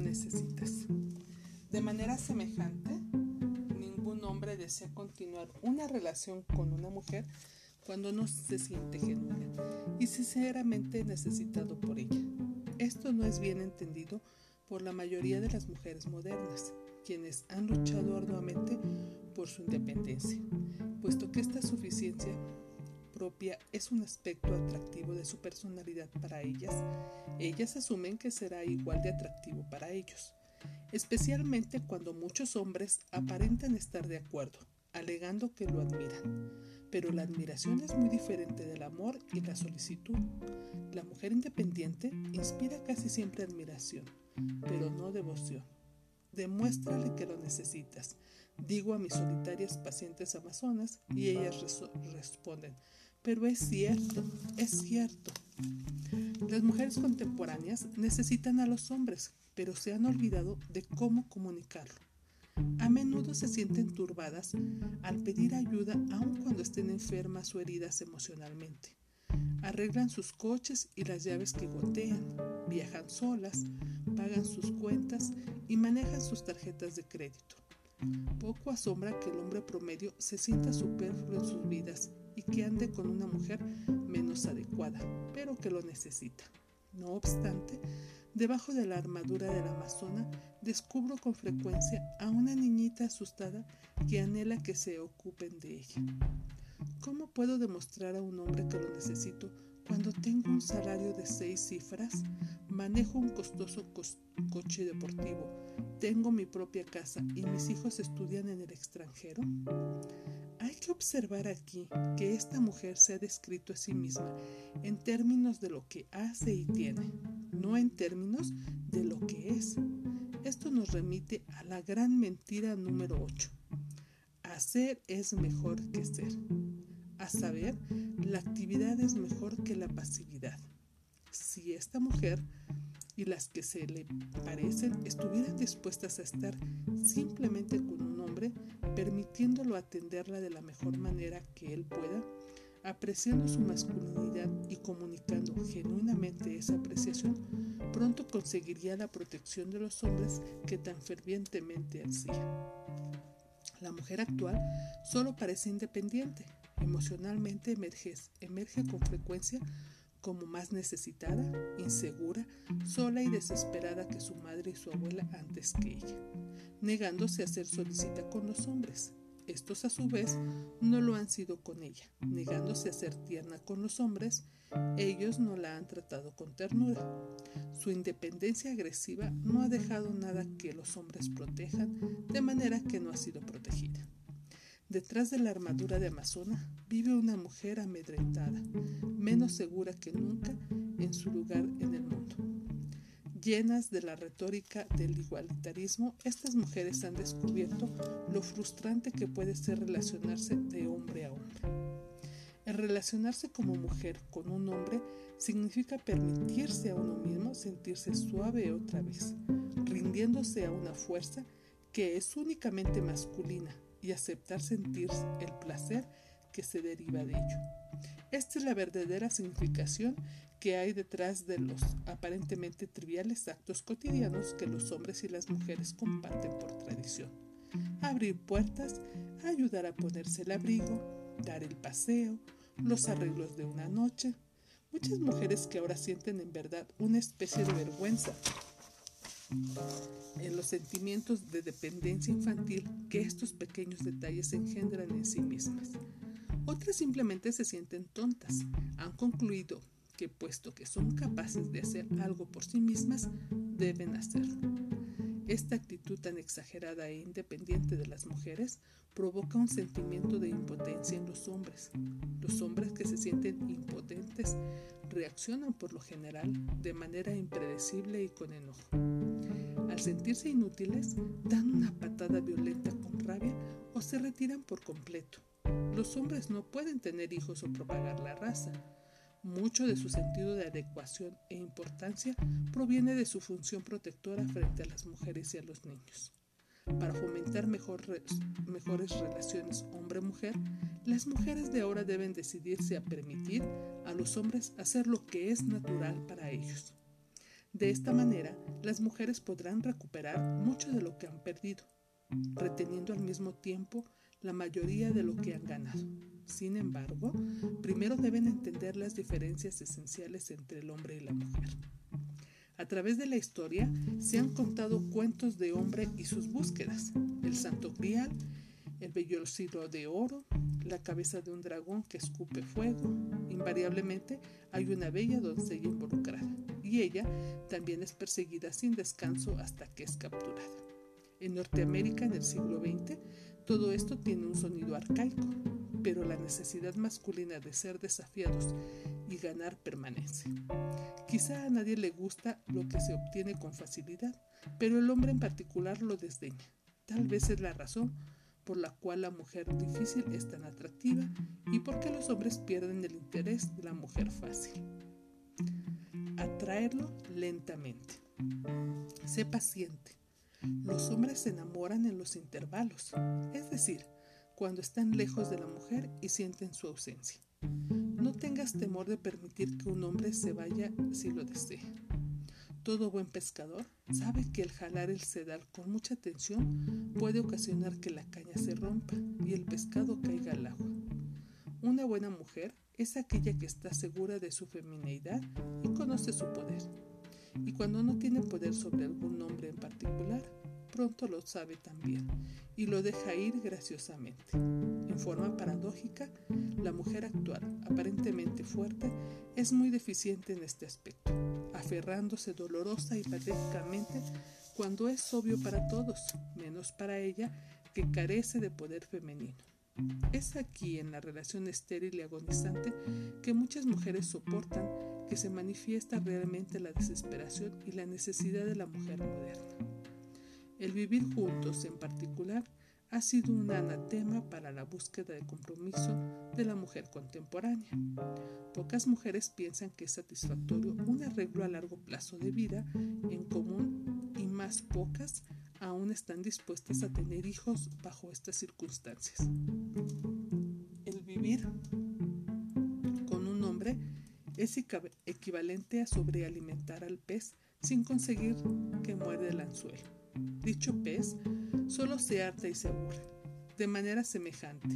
necesitas. De manera semejante, ningún hombre desea continuar una relación con una mujer cuando no se siente genuina y sinceramente necesitado por ella. Esto no es bien entendido por la mayoría de las mujeres modernas, quienes han luchado arduamente por su independencia, puesto que esta suficiencia es un aspecto atractivo de su personalidad para ellas, ellas asumen que será igual de atractivo para ellos, especialmente cuando muchos hombres aparentan estar de acuerdo, alegando que lo admiran. Pero la admiración es muy diferente del amor y la solicitud. La mujer independiente inspira casi siempre admiración, pero no devoción. Demuéstrale que lo necesitas. Digo a mis solitarias pacientes amazonas y ellas responden, pero es cierto, es cierto. Las mujeres contemporáneas necesitan a los hombres, pero se han olvidado de cómo comunicarlo. A menudo se sienten turbadas al pedir ayuda aun cuando estén enfermas o heridas emocionalmente. Arreglan sus coches y las llaves que gotean, viajan solas, pagan sus cuentas y manejan sus tarjetas de crédito. Poco asombra que el hombre promedio se sienta superfluo en sus vidas que ande con una mujer menos adecuada, pero que lo necesita. No obstante, debajo de la armadura de la amazona descubro con frecuencia a una niñita asustada que anhela que se ocupen de ella. ¿Cómo puedo demostrar a un hombre que lo necesito cuando tengo un salario de seis cifras, manejo un costoso coche deportivo, tengo mi propia casa y mis hijos estudian en el extranjero? Hay que observar aquí que esta mujer se ha descrito a sí misma en términos de lo que hace y tiene, no en términos de lo que es. Esto nos remite a la gran mentira número 8. Hacer es mejor que ser. A saber, la actividad es mejor que la pasividad. Si esta mujer y las que se le parecen estuvieran dispuestas a estar simplemente con un hombre, permitiéndolo atenderla de la mejor manera que él pueda, apreciando su masculinidad y comunicando genuinamente esa apreciación, pronto conseguiría la protección de los hombres que tan fervientemente ansía. La mujer actual solo parece independiente, emocionalmente emerge, emerge con frecuencia como más necesitada, insegura, sola y desesperada que su madre y su abuela antes que ella, negándose a ser solicita con los hombres. Estos a su vez no lo han sido con ella, negándose a ser tierna con los hombres, ellos no la han tratado con ternura. Su independencia agresiva no ha dejado nada que los hombres protejan, de manera que no ha sido protegida. Detrás de la armadura de Amazona vive una mujer amedrentada, menos segura que nunca en su lugar en el mundo. Llenas de la retórica del igualitarismo, estas mujeres han descubierto lo frustrante que puede ser relacionarse de hombre a hombre. El relacionarse como mujer con un hombre significa permitirse a uno mismo sentirse suave otra vez, rindiéndose a una fuerza que es únicamente masculina y aceptar sentir el placer que se deriva de ello. Esta es la verdadera significación que hay detrás de los aparentemente triviales actos cotidianos que los hombres y las mujeres comparten por tradición. Abrir puertas, ayudar a ponerse el abrigo, dar el paseo, los arreglos de una noche. Muchas mujeres que ahora sienten en verdad una especie de vergüenza en los sentimientos de dependencia infantil que estos pequeños detalles engendran en sí mismas. Otras simplemente se sienten tontas. Han concluido que puesto que son capaces de hacer algo por sí mismas, deben hacerlo. Esta actitud tan exagerada e independiente de las mujeres provoca un sentimiento de impotencia en los hombres. Los hombres que se sienten impotentes reaccionan por lo general de manera impredecible y con enojo. Al sentirse inútiles, dan una patada violenta con rabia o se retiran por completo. Los hombres no pueden tener hijos o propagar la raza. Mucho de su sentido de adecuación e importancia proviene de su función protectora frente a las mujeres y a los niños. Para fomentar mejores relaciones hombre-mujer, las mujeres de ahora deben decidirse a permitir a los hombres hacer lo que es natural para ellos De esta manera, las mujeres podrán recuperar mucho de lo que han perdido, reteniendo al mismo tiempo la mayoría de lo que han ganado. Sin embargo, primero deben entender las diferencias esenciales entre el hombre y la mujer. A través de la historia se han contado cuentos de hombre y sus búsquedas, el santo grial, el vellocino de oro, la cabeza de un dragón que escupe fuego. Invariablemente hay una bella doncella involucrada y ella también es perseguida sin descanso hasta que es capturada. En Norteamérica en el siglo XX todo esto tiene un sonido arcaico, pero la necesidad masculina de ser desafiados y ganar permanece. Quizá a nadie le gusta lo que se obtiene con facilidad, pero el hombre en particular lo desdeña. Tal vez es la razón por la cual la mujer difícil es tan atractiva y por qué los hombres pierden el interés de la mujer fácil. Atraerlo lentamente. Sé paciente. Los hombres se enamoran en los intervalos, es decir, cuando están lejos de la mujer y sienten su ausencia. No tengas temor de permitir que un hombre se vaya si lo desea. Todo buen pescador sabe que el jalar el sedal con mucha tensión puede ocasionar que la caña se rompa y el pescado caiga al agua. Una buena mujer es aquella que está segura de su femineidad y conoce su poder. Y cuando no tiene poder sobre algún hombre en particular, pronto lo sabe también y lo deja ir graciosamente. En forma paradójica, la mujer actual, aparentemente fuerte, es muy deficiente en este aspecto, aferrándose dolorosa y patéticamente cuando es obvio para todos, menos para ella, que carece de poder femenino. Es aquí, en la relación estéril y agonizante, que muchas mujeres soportan que se manifiesta realmente la desesperación y la necesidad de la mujer moderna. El vivir juntos en particular ha sido un anatema para la búsqueda de compromiso de la mujer contemporánea. Pocas mujeres piensan que es satisfactorio un arreglo a largo plazo de vida en común y más pocas aún están dispuestas a tener hijos bajo estas circunstancias. El vivir con un hombre es equivalente a sobrealimentar al pez sin conseguir que muerde el anzuelo. Dicho pez solo se harta y se aburre. De manera semejante,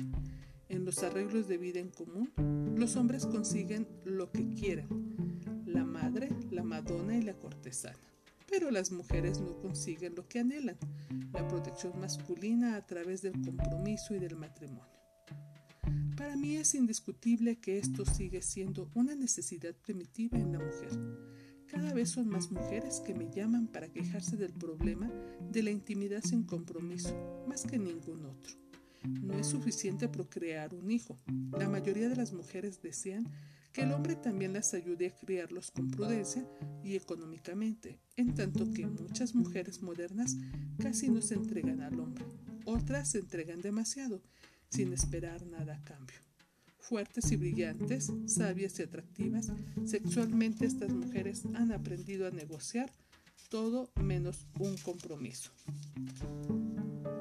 en los arreglos de vida en común, los hombres consiguen lo que quieren, la madre, la madonna y la cortesana. Pero las mujeres no consiguen lo que anhelan, la protección masculina a través del compromiso y del matrimonio. Para mí es indiscutible que esto sigue siendo una necesidad primitiva en la mujer cada vez son más mujeres que me llaman para quejarse del problema de la intimidad sin compromiso, más que ningún otro. No es suficiente procrear un hijo. La mayoría de las mujeres desean que el hombre también las ayude a criarlos con prudencia y económicamente, en tanto que muchas mujeres modernas casi no se entregan al hombre. Otras se entregan demasiado, sin esperar nada a cambio fuertes y brillantes, sabias y atractivas, sexualmente estas mujeres han aprendido a negociar todo menos un compromiso.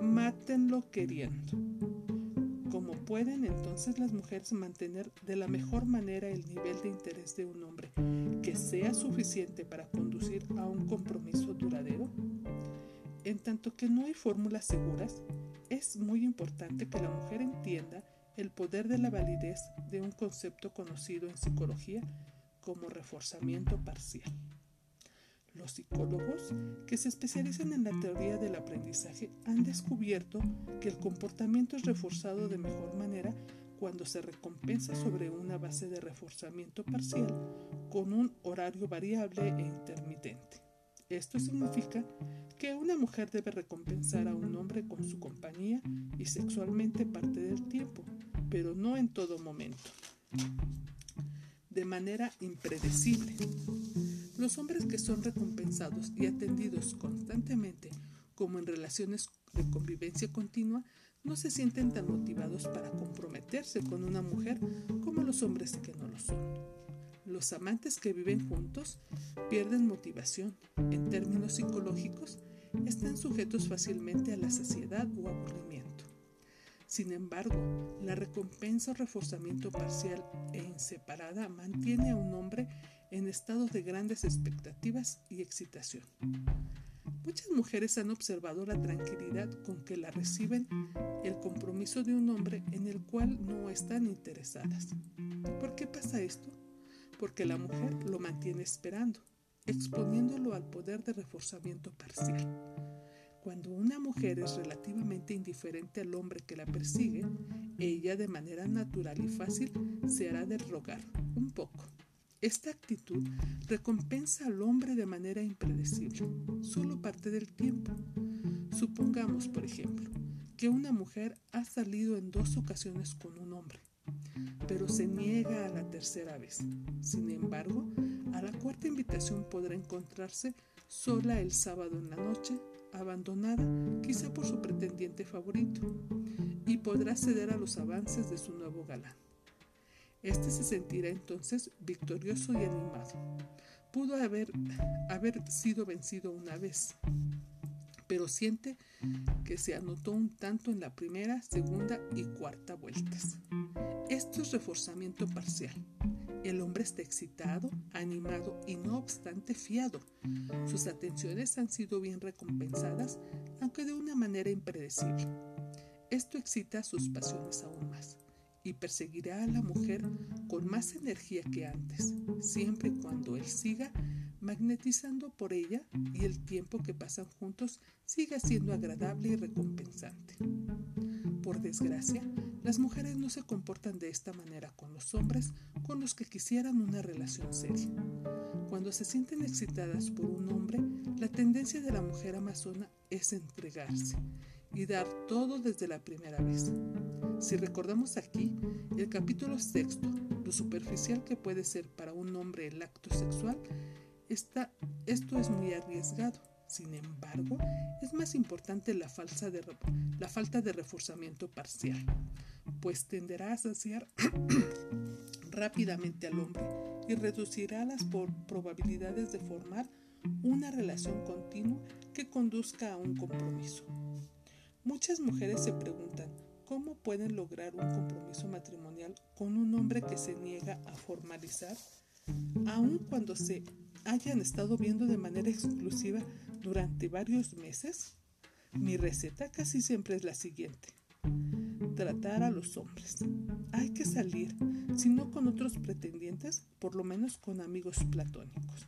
Mátenlo queriendo. Como pueden entonces las mujeres mantener de la mejor manera el nivel de interés de un hombre que sea suficiente para conducir a un compromiso duradero? En tanto que no hay fórmulas seguras, es muy importante que la mujer entienda el poder de la validez de un concepto conocido en psicología como reforzamiento parcial. Los psicólogos que se especializan en la teoría del aprendizaje han descubierto que el comportamiento es reforzado de mejor manera cuando se recompensa sobre una base de reforzamiento parcial con un horario variable e intermitente. Esto significa que una mujer debe recompensar a un hombre con su compañía y sexualmente parte del tiempo, pero no en todo momento, de manera impredecible. Los hombres que son recompensados y atendidos constantemente, como en relaciones de convivencia continua, no se sienten tan motivados para comprometerse con una mujer como los hombres que no lo son. Los amantes que viven juntos pierden motivación. En términos psicológicos, están sujetos fácilmente a la saciedad o aburrimiento Sin embargo, la recompensa o reforzamiento parcial e inseparada mantiene a un hombre en estado de grandes expectativas y excitación. Muchas mujeres han observado la tranquilidad con que la reciben el compromiso de un hombre en el cual no están interesadas. ¿Por qué pasa esto? Porque la mujer lo mantiene esperando, exponiéndolo al poder de reforzamiento parcial. Cuando una mujer es relativamente indiferente al hombre que la persigue, ella de manera natural y fácil se hará de rogar un poco esta actitud recompensa al hombre de manera impredecible, solo parte del tiempo. Supongamos, por ejemplo, que una mujer ha salido en dos ocasiones con un hombre, pero se niega a la tercera vez. Sin embargo, a la cuarta invitación podrá encontrarse sola el sábado en la noche, abandonada quizá por su pretendiente favorito, y podrá ceder a los avances de su nuevo galán. Este se sentirá entonces victorioso y animado. Pudo haber, haber sido vencido una vez, pero siente que se anotó un tanto en la primera, segunda y cuarta vueltas. Esto es reforzamiento parcial. El hombre está excitado, animado y no obstante fiado. Sus atenciones han sido bien recompensadas, aunque de una manera impredecible. Esto excita sus pasiones aún más y perseguirá a la mujer con más energía que antes, siempre y cuando él siga magnetizando por ella y el tiempo que pasan juntos siga siendo agradable y recompensante. Por desgracia, las mujeres no se comportan de esta manera con los hombres con los que quisieran una relación seria. Cuando se sienten excitadas por un hombre, la tendencia de la mujer amazona es entregarse y dar todo desde la primera vez. Si recordamos aquí, el capítulo sexto, lo superficial que puede ser para un hombre el acto sexual, esto es muy arriesgado. Sin embargo, es más importante la, de, la falta de reforzamiento parcial, pues tenderá a saciar rápidamente al hombre y reducirá las probabilidades de formar una relación continua que conduzca a un compromiso. Muchas mujeres se preguntan cómo pueden lograr un compromiso matrimonial con un hombre que se niega a formalizar, aun cuando se hayan estado viendo de manera exclusiva durante varios meses. Mi receta casi siempre es la siguiente. Tratar a los hombres. Hay que salir, si no con otros pretendientes, por lo menos con amigos platónicos.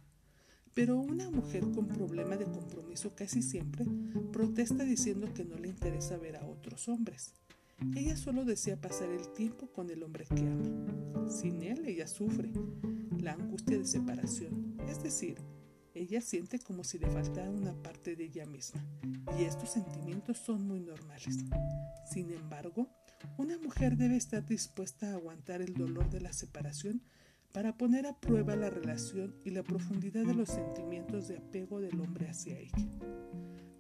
Pero una mujer con problema de compromiso casi siempre protesta diciendo que no le interesa ver a otros hombres. Ella solo desea pasar el tiempo con el hombre que ama. Sin él ella sufre la angustia de separación, es decir, ella siente como si le faltara una parte de ella misma, y estos sentimientos son muy normales. Sin embargo, una mujer debe estar dispuesta a aguantar el dolor de la separación para poner a prueba la relación y la profundidad de los sentimientos de apego del hombre hacia ella.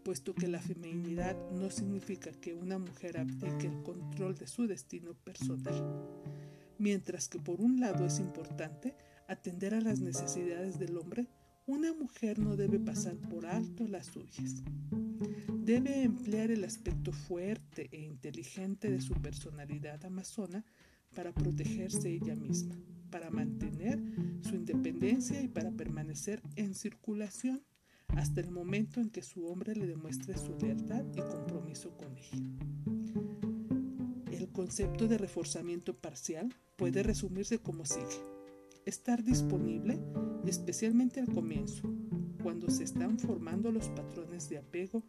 Puesto que la feminidad no significa que una mujer abdique el control de su destino personal, mientras que por un lado es importante atender a las necesidades del hombre, una mujer no debe pasar por alto las suyas. Debe emplear el aspecto fuerte e inteligente de su personalidad amazona para protegerse ella misma para mantener su independencia y para permanecer en circulación hasta el momento en que su hombre le demuestre su lealtad y compromiso con ella. El concepto de reforzamiento parcial puede resumirse como sigue. Estar disponible, especialmente al comienzo, cuando se están formando los patrones de apego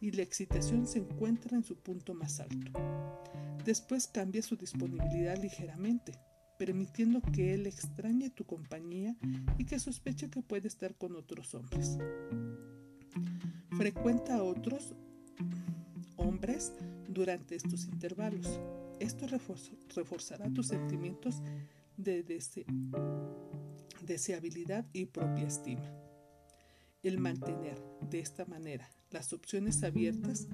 y la excitación se encuentra en su punto más alto. Después cambia su disponibilidad ligeramente, permitiendo que él extrañe tu compañía y que sospeche que puede estar con otros hombres. Frecuenta a otros hombres durante estos intervalos. Esto reforzará tus sentimientos de deseabilidad y propia estima. El mantener de esta manera las opciones abiertas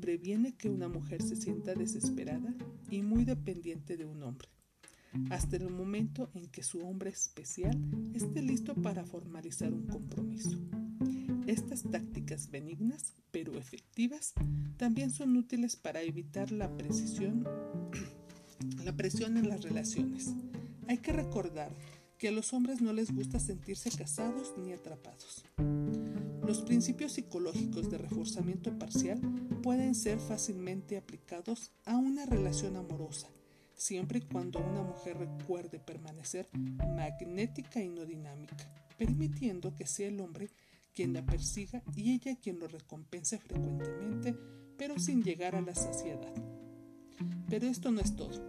previene que una mujer se sienta desesperada y muy dependiente de un hombre hasta el momento en que su hombre especial esté listo para formalizar un compromiso. Estas tácticas benignas, pero efectivas, también son útiles para evitar la la presión en las relaciones. Hay que recordar que a los hombres no les gusta sentirse casados ni atrapados. Los principios psicológicos de reforzamiento parcial pueden ser fácilmente aplicados a una relación amorosa, siempre y cuando una mujer recuerde permanecer magnética y no dinámica, permitiendo que sea el hombre quien la persiga y ella quien lo recompense frecuentemente, pero sin llegar a la saciedad. Pero esto no es todo.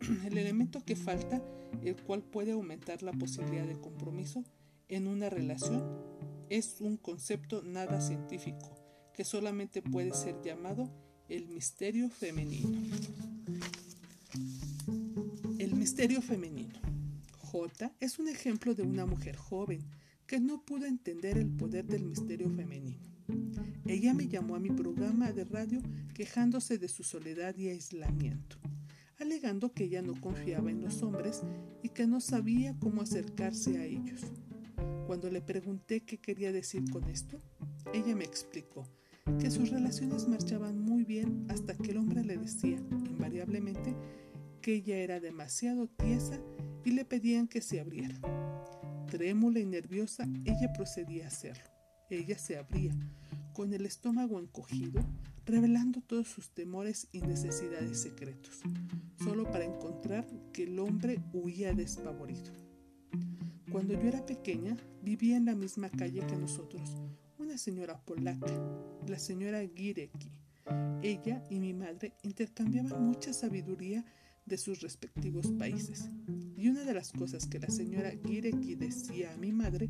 El elemento que falta, el cual puede aumentar la posibilidad de compromiso en una relación, es un concepto nada científico, que solamente puede ser llamado el misterio femenino. Misterio femenino. J es un ejemplo de una mujer joven que no pudo entender el poder del misterio femenino. Ella me llamó a mi programa de radio quejándose de su soledad y aislamiento, alegando que ella no confiaba en los hombres y que no sabía cómo acercarse a ellos. Cuando le pregunté qué quería decir con esto, ella me explicó que sus relaciones marchaban muy bien hasta que el hombre le decía, invariablemente, que ella era demasiado tiesa y le pedían que se abriera. Trémula y nerviosa, ella procedía a hacerlo. Ella se abría, con el estómago encogido, revelando todos sus temores y necesidades secretos, solo para encontrar que el hombre huía despavorido. Cuando yo era pequeña, vivía en la misma calle que nosotros una señora polaca, la señora Gireki. Ella y mi madre intercambiaban mucha sabiduría de sus respectivos países. Y una de las cosas que la señora Gireki decía a mi madre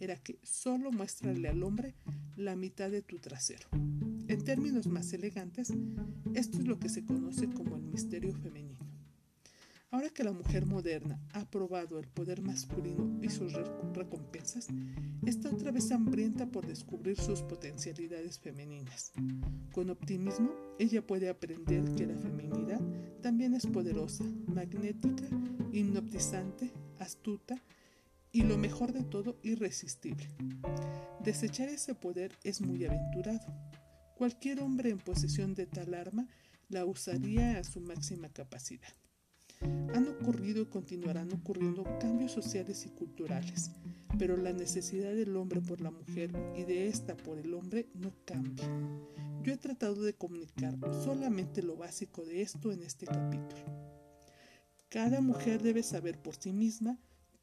era que solo muéstrale al hombre la mitad de tu trasero. En términos más elegantes, esto es lo que se conoce como el misterio femenino. Ahora que la mujer moderna ha probado el poder masculino y sus recompensas, está otra vez hambrienta por descubrir sus potencialidades femeninas. Con optimismo, ella puede aprender que la feminidad también es poderosa, magnética, hipnotizante, astuta y lo mejor de todo, irresistible. Desechar ese poder es muy aventurado. Cualquier hombre en posesión de tal arma la usaría a su máxima capacidad. Han ocurrido y continuarán ocurriendo cambios sociales y culturales, pero la necesidad del hombre por la mujer y de ésta por el hombre no cambia. Yo he tratado de comunicar solamente lo básico de esto en este capítulo. Cada mujer debe saber por sí misma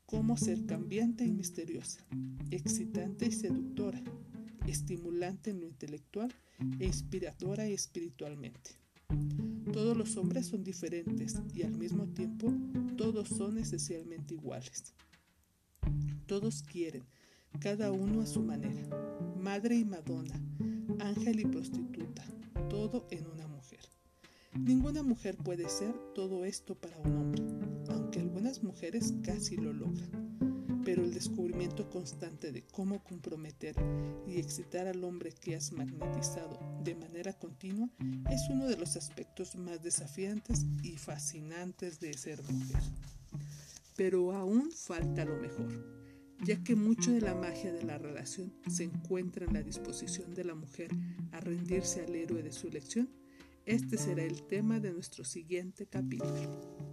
cómo ser cambiante y misteriosa, excitante y seductora, estimulante en lo intelectual e inspiradora espiritualmente. Todos los hombres son diferentes y al mismo tiempo todos son esencialmente iguales. Todos quieren, cada uno a su manera, madre y madonna, ángel y prostituta, todo en una mujer. Ninguna mujer puede ser todo esto para un hombre, aunque algunas mujeres casi lo logran pero el descubrimiento constante de cómo comprometer y excitar al hombre que has magnetizado de manera continua es uno de los aspectos más desafiantes y fascinantes de ser mujer. Pero aún falta lo mejor, ya que mucho de la magia de la relación se encuentra en la disposición de la mujer a rendirse al héroe de su elección. Este será el tema de nuestro siguiente capítulo.